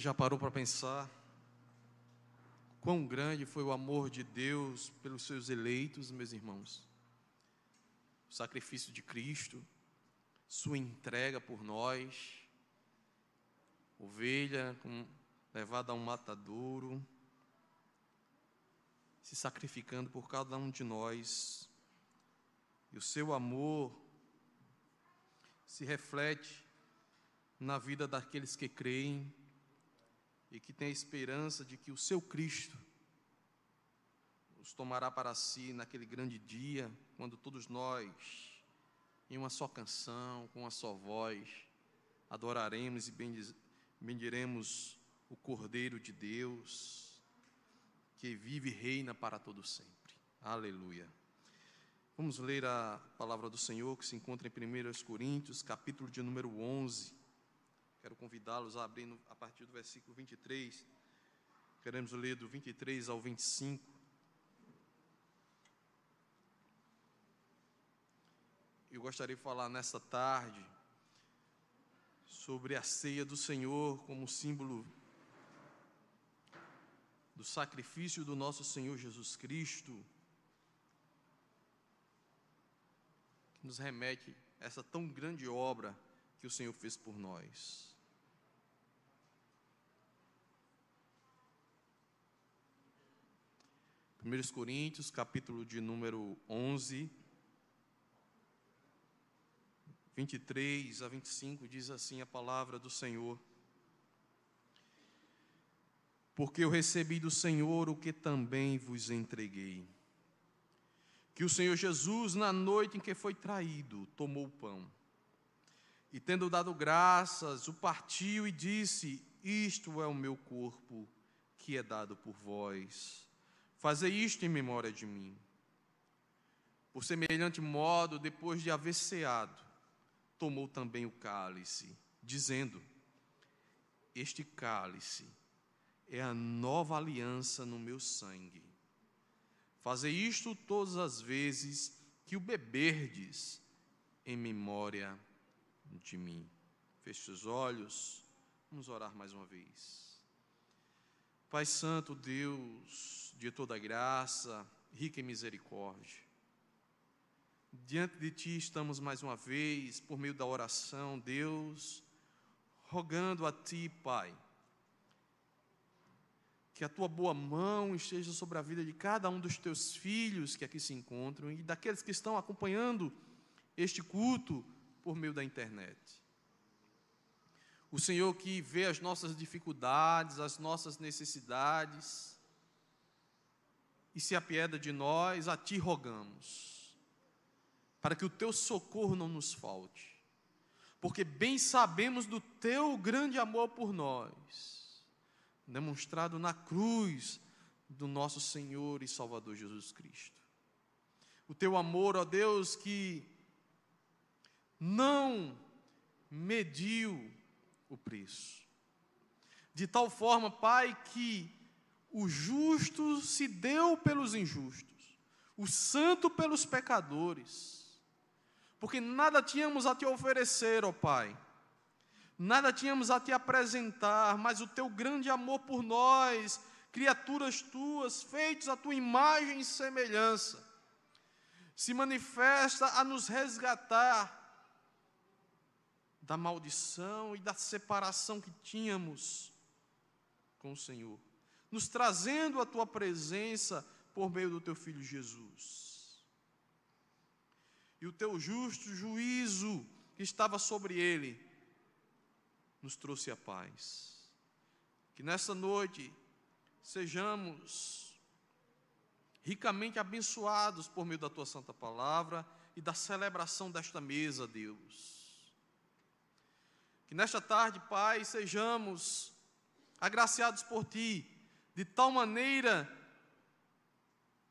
já parou para pensar quão grande foi o amor de Deus pelos seus eleitos, meus irmãos? O sacrifício de Cristo, sua entrega por nós, ovelha levada a um matadouro, se sacrificando por cada um de nós. E o seu amor se reflete na vida daqueles que creem e que têm a esperança de que o seu Cristo os tomará para si naquele grande dia, quando todos nós, em uma só canção, com uma só voz, adoraremos e bendiremos o Cordeiro de Deus, que vive e reina para todo sempre. Aleluia. Vamos ler a palavra do Senhor que se encontra em 1 Coríntios, capítulo de número 11. Quero convidá-los a abrir a partir do versículo 23. Queremos ler do 23 ao 25. Eu gostaria de falar nesta tarde sobre a ceia do Senhor como símbolo do sacrifício do nosso Senhor Jesus Cristo, que nos remete a essa tão grande obra que o Senhor fez por nós. 1 Coríntios, capítulo de número 11, 23 a 25, diz assim a palavra do Senhor. Porque eu recebi do Senhor o que também vos entreguei. Que o Senhor Jesus, na noite em que foi traído, tomou o pão. E tendo dado graças, o partiu e disse: Isto é o meu corpo, que é dado por vós. Fazei isto em memória de mim. Por semelhante modo, depois de haver ceado, tomou também o cálice, dizendo: Este cálice é a nova aliança no meu sangue. Fazei isto todas as vezes que o beberdes em memória de mim. Feche os olhos, vamos orar mais uma vez. Pai Santo, Deus, de toda graça, rica em misericórdia. Diante de Ti estamos mais uma vez, por meio da oração, Deus, rogando a Ti, Pai, que a Tua boa mão esteja sobre a vida de cada um dos Teus filhos que aqui se encontram e daqueles que estão acompanhando este culto por meio da internet. O Senhor que vê as nossas dificuldades, as nossas necessidades, e se apieda de nós, a ti rogamos, para que o teu socorro não nos falte, porque bem sabemos do teu grande amor por nós, demonstrado na cruz do nosso Senhor e Salvador Jesus Cristo. O teu amor, ó Deus, que não mediu o preço. De tal forma, Pai, que o justo se deu pelos injustos, o santo pelos pecadores, porque nada tínhamos a te oferecer, ó Pai, nada tínhamos a te apresentar, mas o teu grande amor por nós, criaturas tuas, feitos à tua imagem e semelhança, se manifesta a nos resgatar da maldição e da separação que tínhamos com o Senhor nos trazendo a tua presença por meio do teu filho Jesus. E o teu justo juízo que estava sobre ele nos trouxe a paz. Que nessa noite sejamos ricamente abençoados por meio da tua santa palavra e da celebração desta mesa, Deus. Que nesta tarde, Pai, sejamos agraciados por ti de tal maneira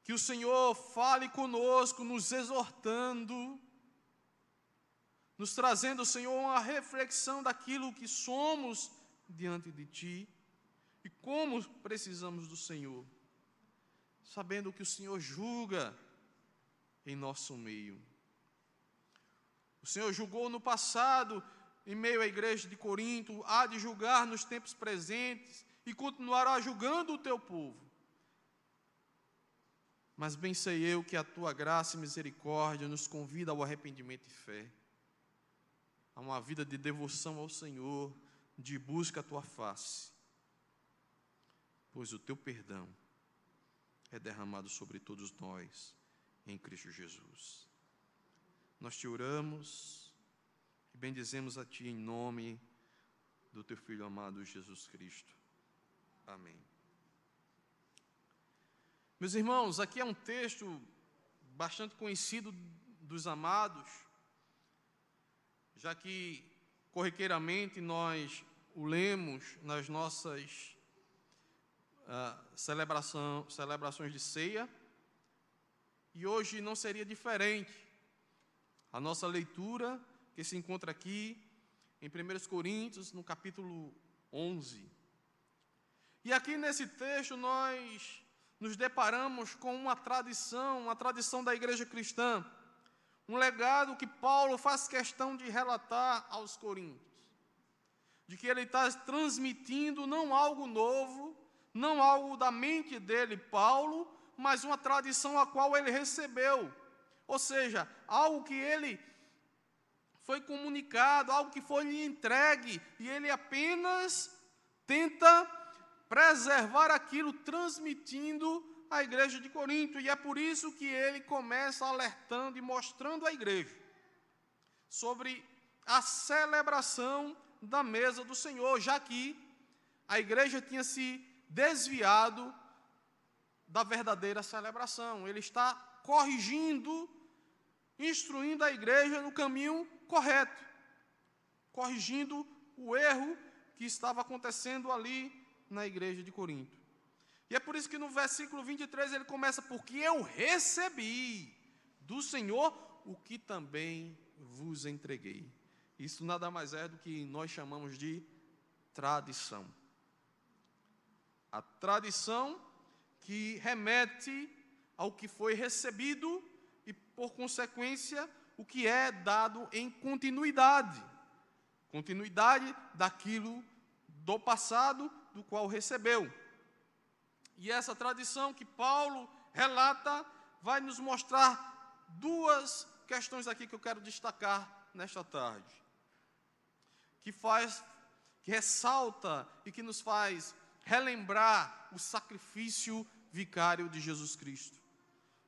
que o Senhor fale conosco, nos exortando, nos trazendo, Senhor, uma reflexão daquilo que somos diante de Ti e como precisamos do Senhor, sabendo que o Senhor julga em nosso meio. O Senhor julgou no passado em meio à igreja de Corinto, há de julgar nos tempos presentes e continuará julgando o teu povo. Mas bem sei eu que a tua graça e misericórdia nos convida ao arrependimento e fé, a uma vida de devoção ao Senhor, de busca a tua face, pois o teu perdão é derramado sobre todos nós em Cristo Jesus. Nós te oramos bendizemos a Ti em nome do Teu Filho amado Jesus Cristo. Amém. Meus irmãos, aqui é um texto bastante conhecido dos amados, já que corriqueiramente nós o lemos nas nossas uh, celebração, celebrações de ceia, e hoje não seria diferente. A nossa leitura, que se encontra aqui em 1 Coríntios, no capítulo 11. E aqui nesse texto nós nos deparamos com uma tradição, uma tradição da igreja cristã, um legado que Paulo faz questão de relatar aos Coríntios, de que ele está transmitindo não algo novo, não algo da mente dele, Paulo, mas uma tradição a qual ele recebeu ou seja, algo que ele foi comunicado, algo que foi lhe entregue, e ele apenas tenta preservar aquilo, transmitindo à igreja de Corinto. E é por isso que ele começa alertando e mostrando à igreja sobre a celebração da mesa do Senhor, já que a igreja tinha se desviado da verdadeira celebração. Ele está corrigindo instruindo a igreja no caminho correto, corrigindo o erro que estava acontecendo ali na igreja de Corinto. E é por isso que no versículo 23 ele começa: Porque eu recebi do Senhor o que também vos entreguei. Isso nada mais é do que nós chamamos de tradição. A tradição que remete ao que foi recebido por consequência, o que é dado em continuidade continuidade daquilo do passado do qual recebeu. E essa tradição que Paulo relata vai nos mostrar duas questões aqui que eu quero destacar nesta tarde. Que faz que ressalta e que nos faz relembrar o sacrifício vicário de Jesus Cristo.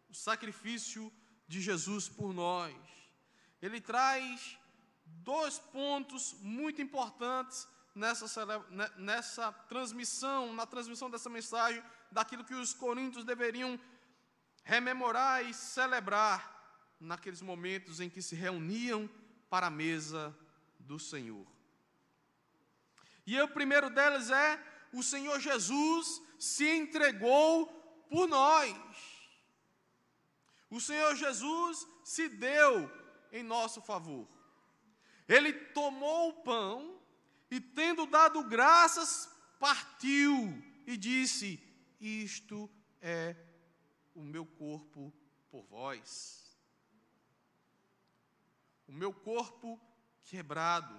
O sacrifício de Jesus por nós. Ele traz dois pontos muito importantes nessa, nessa transmissão, na transmissão dessa mensagem, daquilo que os coríntios deveriam rememorar e celebrar naqueles momentos em que se reuniam para a mesa do Senhor. E o primeiro deles é: o Senhor Jesus se entregou por nós. O Senhor Jesus se deu em nosso favor. Ele tomou o pão e, tendo dado graças, partiu e disse: Isto é o meu corpo por vós. O meu corpo quebrado,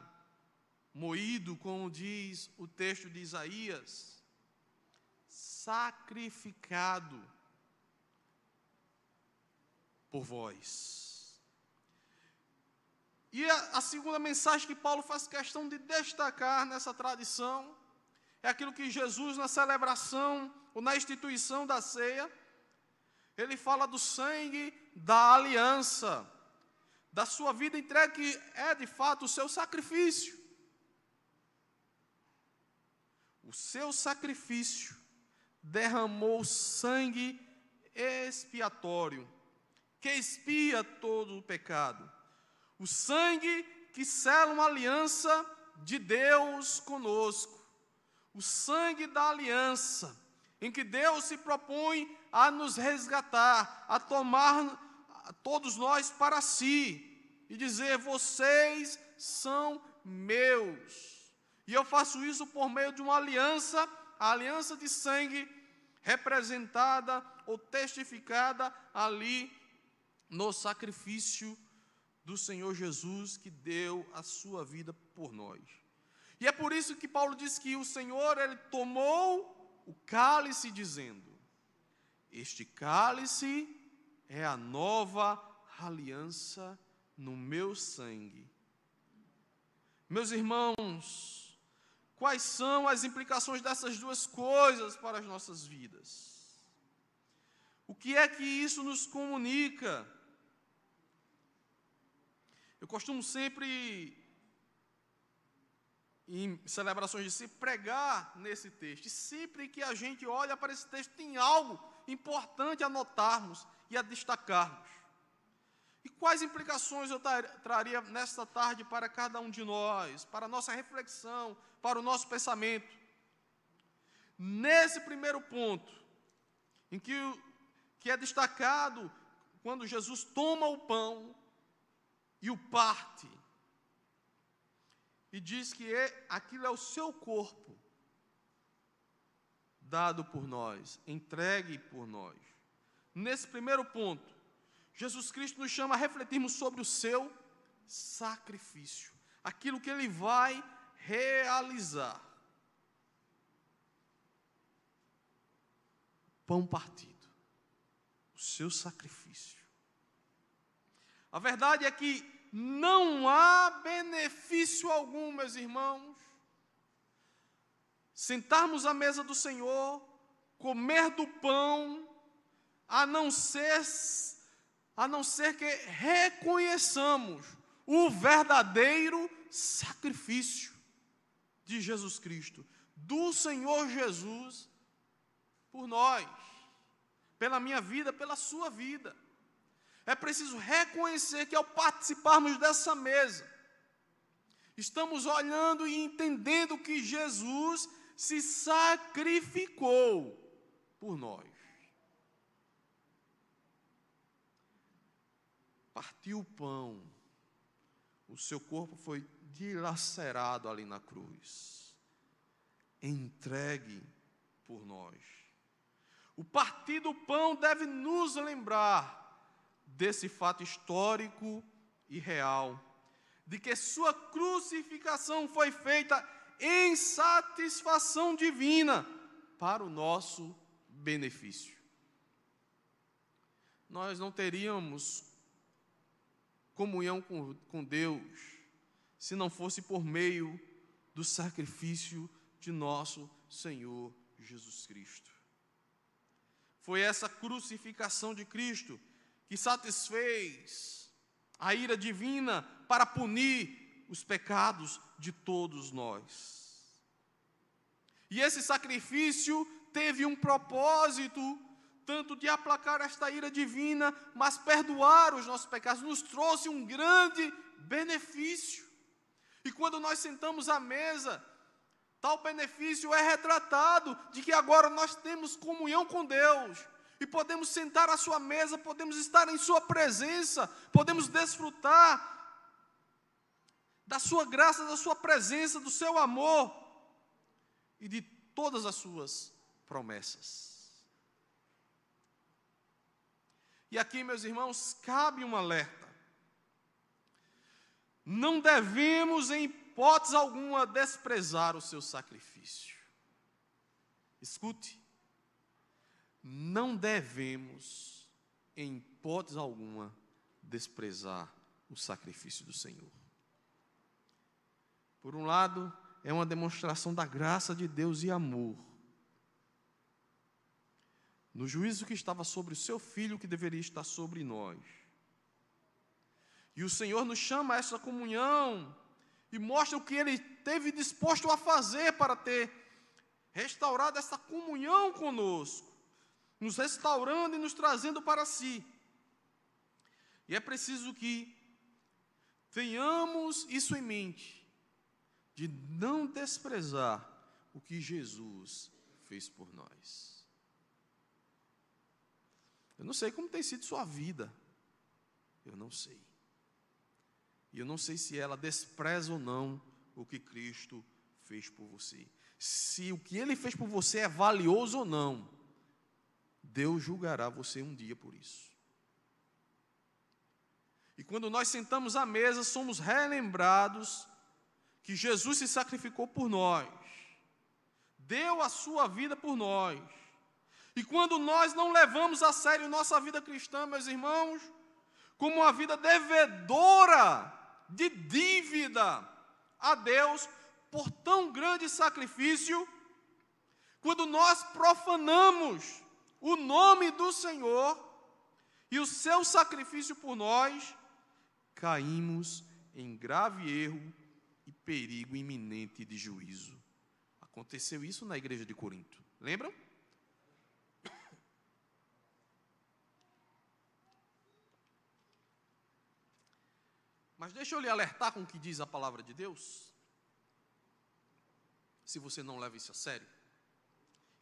moído, como diz o texto de Isaías, sacrificado por vós. E a, a, segunda mensagem que Paulo faz questão de destacar nessa tradição é aquilo que Jesus, na celebração ou na instituição da ceia, ele fala do sangue da aliança, da sua vida entregue, que é de fato o seu sacrifício. O seu sacrifício derramou sangue expiatório que expia todo o pecado. O sangue que sela uma aliança de Deus conosco. O sangue da aliança, em que Deus se propõe a nos resgatar, a tomar todos nós para si e dizer: vocês são meus. E eu faço isso por meio de uma aliança, a aliança de sangue representada ou testificada ali no sacrifício do Senhor Jesus que deu a sua vida por nós. E é por isso que Paulo diz que o Senhor ele tomou o cálice dizendo: Este cálice é a nova aliança no meu sangue. Meus irmãos, quais são as implicações dessas duas coisas para as nossas vidas? O que é que isso nos comunica? Eu costumo sempre, em celebrações de si, pregar nesse texto. E sempre que a gente olha para esse texto, tem algo importante a notarmos e a destacarmos. E quais implicações eu traria nesta tarde para cada um de nós, para a nossa reflexão, para o nosso pensamento? Nesse primeiro ponto, em que, que é destacado quando Jesus toma o pão e o parte, e diz que é, aquilo é o seu corpo, dado por nós, entregue por nós. Nesse primeiro ponto, Jesus Cristo nos chama a refletirmos sobre o seu sacrifício, aquilo que ele vai realizar. Pão partido, o seu sacrifício. A verdade é que não há benefício algum, meus irmãos, sentarmos à mesa do Senhor, comer do pão, a não ser a não ser que reconheçamos o verdadeiro sacrifício de Jesus Cristo, do Senhor Jesus por nós, pela minha vida, pela sua vida. É preciso reconhecer que ao participarmos dessa mesa, estamos olhando e entendendo que Jesus se sacrificou por nós. partiu o pão, o seu corpo foi dilacerado ali na cruz, entregue por nós. O partir do pão deve nos lembrar desse fato histórico e real, de que sua crucificação foi feita em satisfação divina para o nosso benefício. Nós não teríamos comunhão com, com Deus se não fosse por meio do sacrifício de nosso Senhor Jesus Cristo. Foi essa crucificação de Cristo que satisfez a ira divina para punir os pecados de todos nós. E esse sacrifício teve um propósito tanto de aplacar esta ira divina, mas perdoar os nossos pecados, nos trouxe um grande benefício. E quando nós sentamos à mesa, tal benefício é retratado de que agora nós temos comunhão com Deus e podemos sentar à sua mesa, podemos estar em sua presença, podemos desfrutar da sua graça, da sua presença, do seu amor e de todas as suas promessas. E aqui, meus irmãos, cabe um alerta. Não devemos, em hipótese alguma, desprezar o seu sacrifício. Escute. Não devemos, em hipótese alguma, desprezar o sacrifício do Senhor. Por um lado, é uma demonstração da graça de Deus e amor no juízo que estava sobre o seu filho, que deveria estar sobre nós. E o Senhor nos chama a essa comunhão e mostra o que ele teve disposto a fazer para ter restaurado essa comunhão conosco, nos restaurando e nos trazendo para si. E é preciso que tenhamos isso em mente, de não desprezar o que Jesus fez por nós. Eu não sei como tem sido sua vida. Eu não sei. E eu não sei se ela despreza ou não o que Cristo fez por você. Se o que ele fez por você é valioso ou não. Deus julgará você um dia por isso. E quando nós sentamos à mesa, somos relembrados que Jesus se sacrificou por nós, deu a sua vida por nós. E quando nós não levamos a sério nossa vida cristã, meus irmãos, como uma vida devedora de dívida a Deus por tão grande sacrifício, quando nós profanamos o nome do Senhor e o seu sacrifício por nós, caímos em grave erro e perigo iminente de juízo. Aconteceu isso na igreja de Corinto. Lembram? Mas deixa eu lhe alertar com o que diz a palavra de Deus. Se você não leva isso a sério.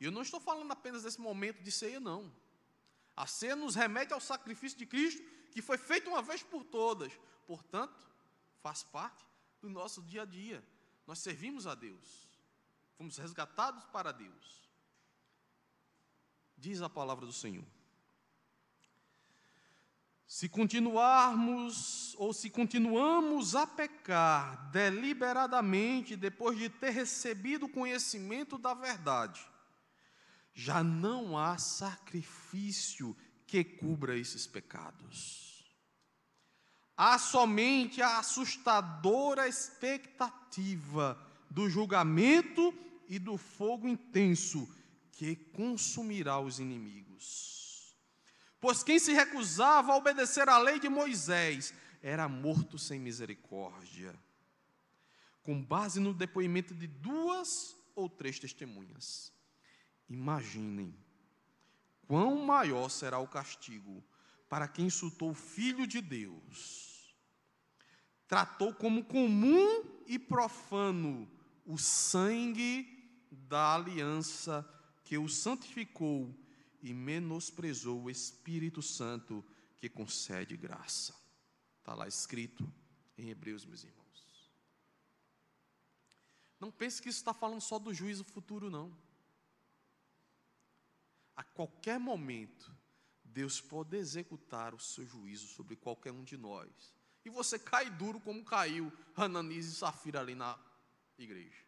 E eu não estou falando apenas desse momento de ceia, não. A ceia nos remete ao sacrifício de Cristo, que foi feito uma vez por todas. Portanto, faz parte do nosso dia a dia. Nós servimos a Deus. Fomos resgatados para Deus. Diz a palavra do Senhor. Se continuarmos ou se continuamos a pecar deliberadamente depois de ter recebido o conhecimento da verdade, já não há sacrifício que cubra esses pecados. Há somente a assustadora expectativa do julgamento e do fogo intenso que consumirá os inimigos. Pois quem se recusava a obedecer à lei de Moisés era morto sem misericórdia, com base no depoimento de duas ou três testemunhas. Imaginem quão maior será o castigo para quem insultou o Filho de Deus, tratou como comum e profano o sangue da aliança que o santificou e menosprezou o Espírito Santo que concede graça. Está lá escrito em Hebreus, meus irmãos. Não pense que isso está falando só do juízo futuro, não. A qualquer momento, Deus pode executar o seu juízo sobre qualquer um de nós. E você cai duro como caiu Hananias e Safira ali na igreja.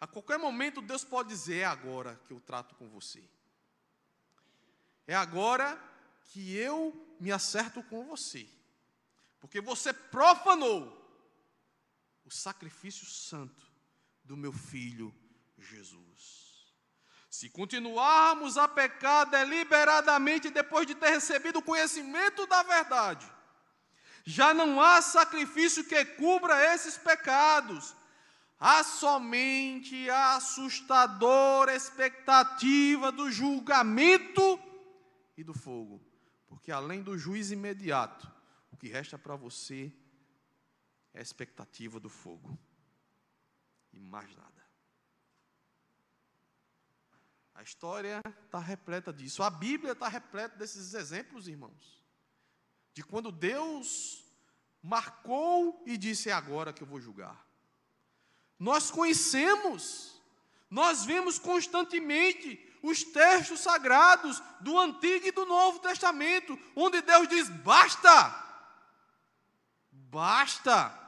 A qualquer momento Deus pode dizer: é agora que eu trato com você. É agora que eu me acerto com você. Porque você profanou o sacrifício santo do meu filho Jesus. Se continuarmos a pecar deliberadamente depois de ter recebido o conhecimento da verdade, já não há sacrifício que cubra esses pecados. Há somente a assustadora expectativa do julgamento e do fogo. Porque além do juiz imediato, o que resta para você é a expectativa do fogo. E mais nada. A história está repleta disso. A Bíblia está repleta desses exemplos, irmãos. De quando Deus marcou e disse: É agora que eu vou julgar. Nós conhecemos, nós vemos constantemente os textos sagrados do Antigo e do Novo Testamento, onde Deus diz: basta, basta.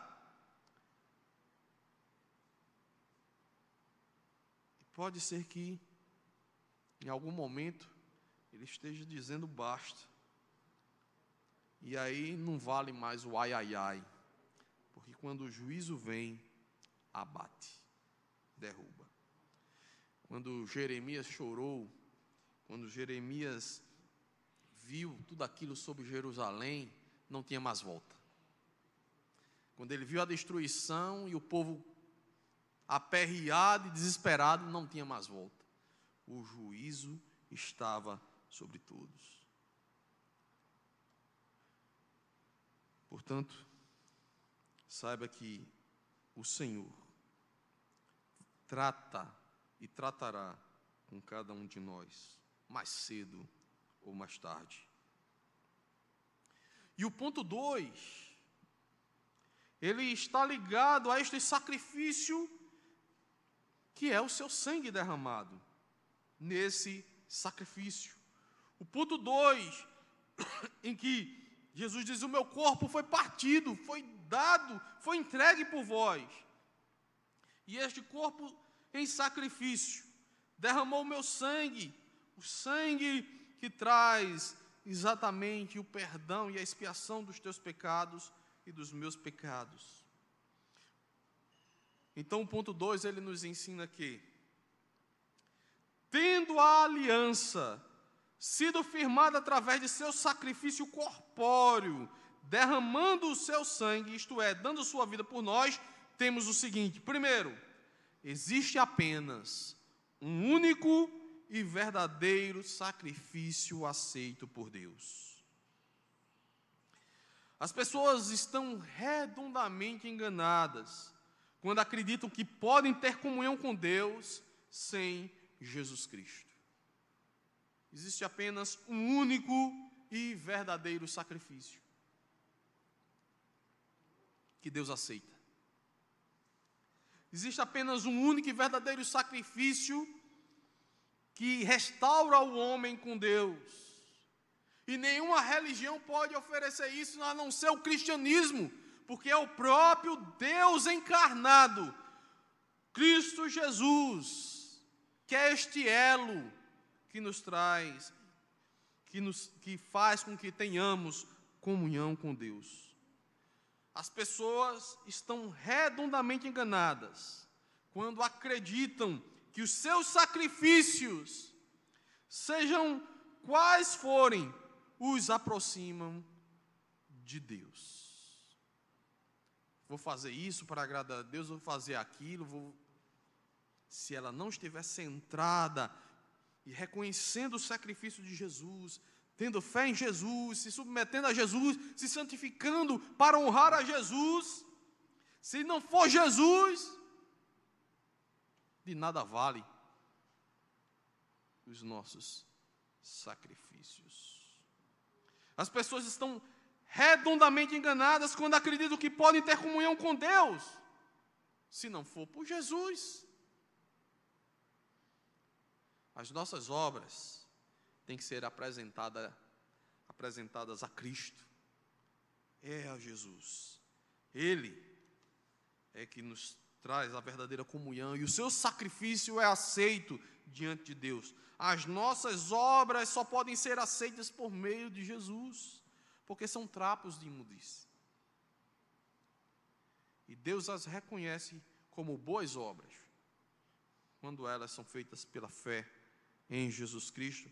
Pode ser que em algum momento, ele esteja dizendo basta. E aí não vale mais o ai ai ai, porque quando o juízo vem, abate, derruba. Quando Jeremias chorou, quando Jeremias viu tudo aquilo sobre Jerusalém, não tinha mais volta. Quando ele viu a destruição e o povo aperreado e desesperado, não tinha mais volta o juízo estava sobre todos. Portanto, saiba que o Senhor trata e tratará com cada um de nós, mais cedo ou mais tarde. E o ponto 2, ele está ligado a este sacrifício que é o seu sangue derramado nesse sacrifício. O ponto 2, em que Jesus diz: O meu corpo foi partido, foi dado, foi entregue por vós. E este corpo em sacrifício derramou o meu sangue, o sangue que traz exatamente o perdão e a expiação dos teus pecados e dos meus pecados. Então, o ponto 2 ele nos ensina que, tendo a aliança sido firmada através de seu sacrifício corpóreo, derramando o seu sangue, isto é, dando sua vida por nós, temos o seguinte: primeiro, existe apenas um único e verdadeiro sacrifício aceito por Deus. As pessoas estão redondamente enganadas quando acreditam que podem ter comunhão com Deus sem Jesus Cristo. Existe apenas um único e verdadeiro sacrifício que Deus aceita. Existe apenas um único e verdadeiro sacrifício que restaura o homem com Deus. E nenhuma religião pode oferecer isso a não ser o cristianismo, porque é o próprio Deus encarnado, Cristo Jesus, que é este elo que nos traz, que, nos, que faz com que tenhamos comunhão com Deus. As pessoas estão redondamente enganadas quando acreditam que os seus sacrifícios, sejam quais forem, os aproximam de Deus. Vou fazer isso para agradar a Deus, vou fazer aquilo, vou... se ela não estiver centrada e reconhecendo o sacrifício de Jesus, tendo fé em Jesus, se submetendo a Jesus, se santificando para honrar a Jesus. Se não for Jesus, de nada vale os nossos sacrifícios. As pessoas estão redondamente enganadas quando acreditam que podem ter comunhão com Deus, se não for por Jesus. As nossas obras têm que ser apresentada, apresentadas a Cristo, é a Jesus. Ele é que nos traz a verdadeira comunhão e o seu sacrifício é aceito diante de Deus. As nossas obras só podem ser aceitas por meio de Jesus, porque são trapos de imundície. E Deus as reconhece como boas obras, quando elas são feitas pela fé em Jesus Cristo,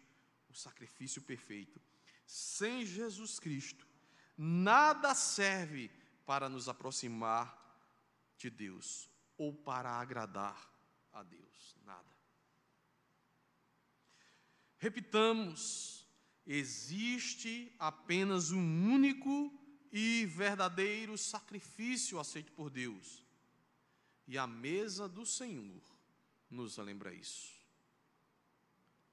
o sacrifício perfeito. Sem Jesus Cristo, nada serve para nos aproximar de Deus ou para agradar a Deus. Nada. Repitamos: existe apenas um único e verdadeiro sacrifício aceito por Deus. E a mesa do Senhor nos lembra isso.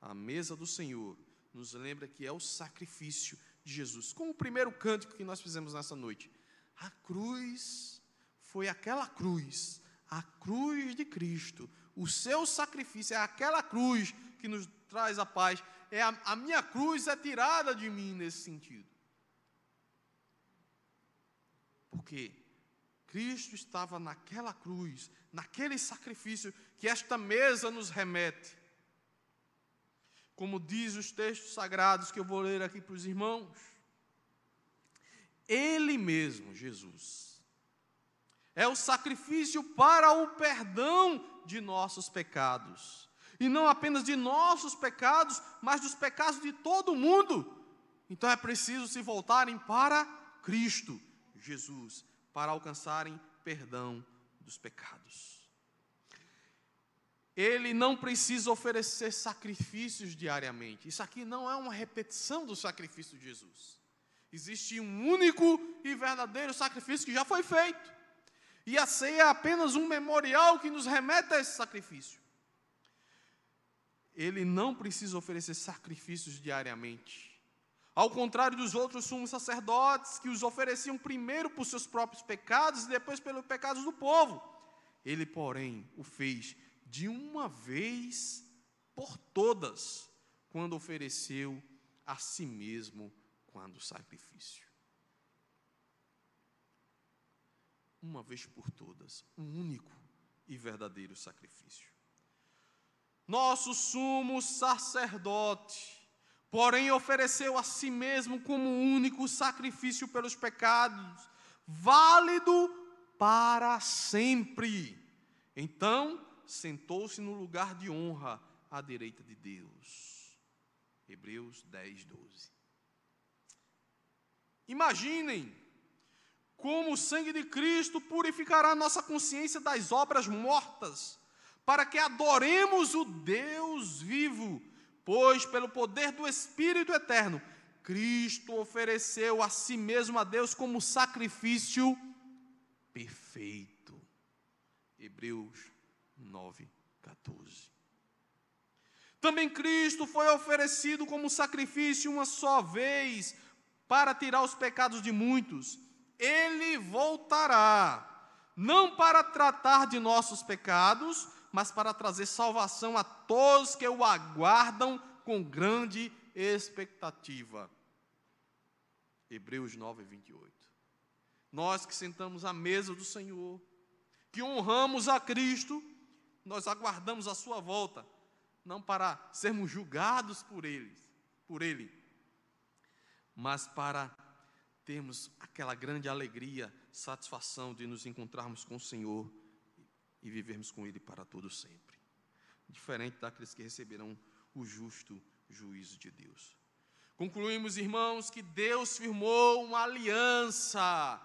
A mesa do Senhor nos lembra que é o sacrifício de Jesus. Como o primeiro cântico que nós fizemos nessa noite. A cruz foi aquela cruz a cruz de Cristo, o seu sacrifício, é aquela cruz que nos traz a paz. É a, a minha cruz é tirada de mim nesse sentido. Porque Cristo estava naquela cruz, naquele sacrifício que esta mesa nos remete. Como diz os textos sagrados que eu vou ler aqui para os irmãos. Ele mesmo, Jesus, é o sacrifício para o perdão de nossos pecados. E não apenas de nossos pecados, mas dos pecados de todo mundo. Então é preciso se voltarem para Cristo Jesus, para alcançarem perdão dos pecados. Ele não precisa oferecer sacrifícios diariamente. Isso aqui não é uma repetição do sacrifício de Jesus. Existe um único e verdadeiro sacrifício que já foi feito. E a ceia é apenas um memorial que nos remete a esse sacrifício. Ele não precisa oferecer sacrifícios diariamente. Ao contrário dos outros sumos sacerdotes, que os ofereciam primeiro por seus próprios pecados e depois pelos pecados do povo. Ele, porém, o fez de uma vez por todas, quando ofereceu a si mesmo quando sacrifício. uma vez por todas, um único e verdadeiro sacrifício. Nosso sumo sacerdote, porém, ofereceu a si mesmo como único sacrifício pelos pecados, válido para sempre. Então, sentou-se no lugar de honra à direita de Deus. Hebreus 10, 12. Imaginem como o sangue de Cristo purificará nossa consciência das obras mortas, para que adoremos o Deus vivo, pois pelo poder do Espírito eterno, Cristo ofereceu a si mesmo a Deus como sacrifício perfeito. Hebreus 9, 14. Também Cristo foi oferecido como sacrifício uma só vez para tirar os pecados de muitos ele voltará, não para tratar de nossos pecados, mas para trazer salvação a todos que o aguardam com grande expectativa. Hebreus 9, 28. Nós que sentamos à mesa do Senhor, que honramos a Cristo, nós aguardamos a sua volta, não para sermos julgados por eles, por ele, mas para termos aquela grande alegria, satisfação de nos encontrarmos com o Senhor e vivermos com Ele para todo sempre. Diferente daqueles que receberão o justo juízo de Deus. Concluímos, irmãos, que Deus firmou uma aliança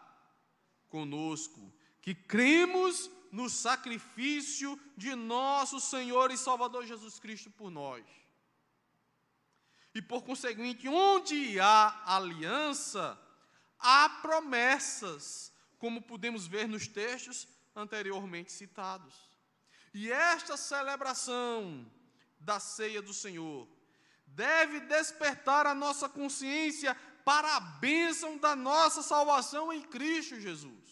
conosco, que cremos no sacrifício de nosso Senhor e Salvador Jesus Cristo por nós. E por conseguinte, onde há aliança, há promessas, como podemos ver nos textos anteriormente citados. E esta celebração da ceia do Senhor deve despertar a nossa consciência para a bênção da nossa salvação em Cristo Jesus.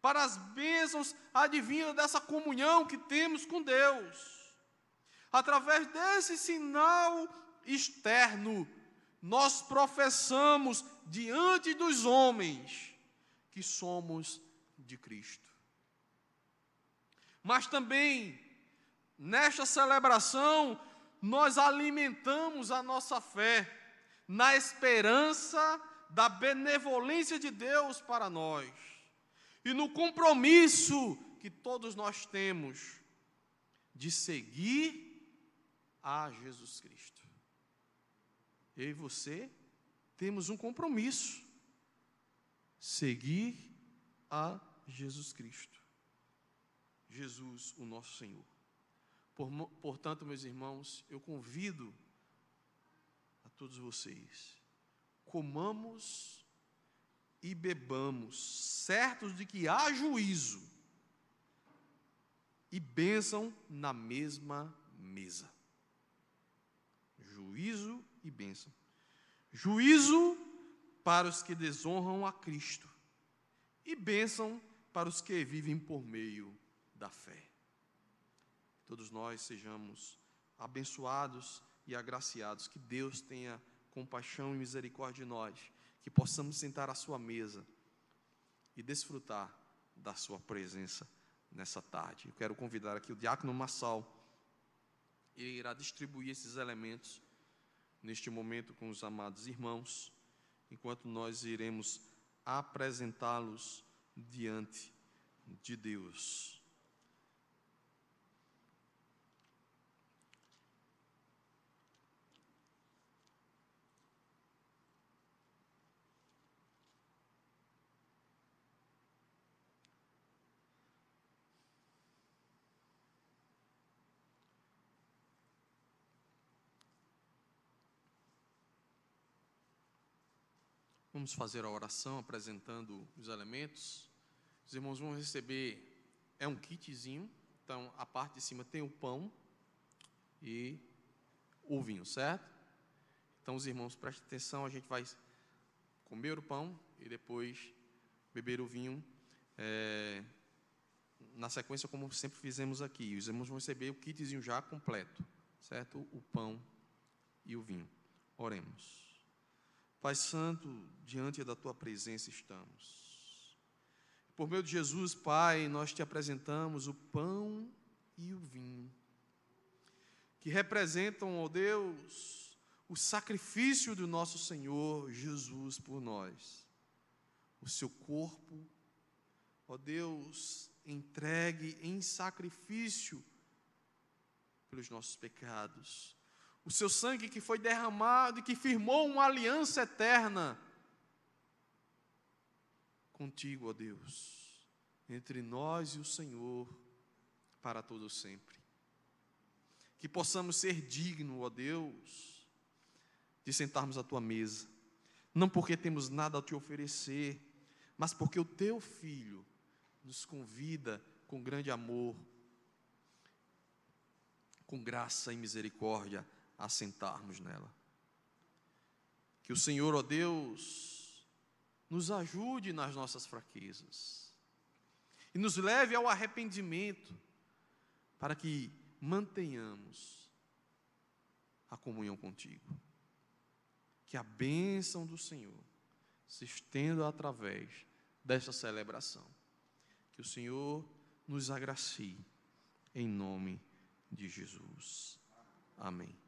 Para as bênçãos advindas dessa comunhão que temos com Deus. Através desse sinal externo nós professamos diante dos homens que somos de Cristo. Mas também, nesta celebração, nós alimentamos a nossa fé na esperança da benevolência de Deus para nós e no compromisso que todos nós temos de seguir a Jesus Cristo eu e você temos um compromisso: seguir a Jesus Cristo. Jesus, o nosso Senhor. Portanto, meus irmãos, eu convido a todos vocês, comamos e bebamos, certos de que há juízo e bênção na mesma mesa. Juízo e bênção. Juízo para os que desonram a Cristo e bênção para os que vivem por meio da fé. Todos nós sejamos abençoados e agraciados, que Deus tenha compaixão e misericórdia de nós, que possamos sentar à sua mesa e desfrutar da sua presença nessa tarde. Eu quero convidar aqui o diácono Massal, ele irá distribuir esses elementos neste momento com os amados irmãos, enquanto nós iremos apresentá-los diante de Deus. Vamos fazer a oração apresentando os elementos. Os irmãos vão receber, é um kitzinho, então a parte de cima tem o pão e o vinho, certo? Então os irmãos prestem atenção, a gente vai comer o pão e depois beber o vinho. É, na sequência, como sempre fizemos aqui, os irmãos vão receber o kitzinho já completo, certo? O pão e o vinho. Oremos. Pai Santo, diante da tua presença estamos. Por meio de Jesus, Pai, nós te apresentamos o pão e o vinho, que representam, ó Deus, o sacrifício do nosso Senhor Jesus por nós. O seu corpo, ó Deus, entregue em sacrifício pelos nossos pecados. O seu sangue que foi derramado e que firmou uma aliança eterna contigo, ó Deus, entre nós e o Senhor para todo sempre. Que possamos ser dignos, ó Deus, de sentarmos à tua mesa, não porque temos nada a te oferecer, mas porque o teu filho nos convida com grande amor, com graça e misericórdia a sentarmos nela. Que o Senhor, ó Deus, nos ajude nas nossas fraquezas e nos leve ao arrependimento, para que mantenhamos a comunhão contigo. Que a bênção do Senhor se estenda através desta celebração. Que o Senhor nos agracie, em nome de Jesus. Amém.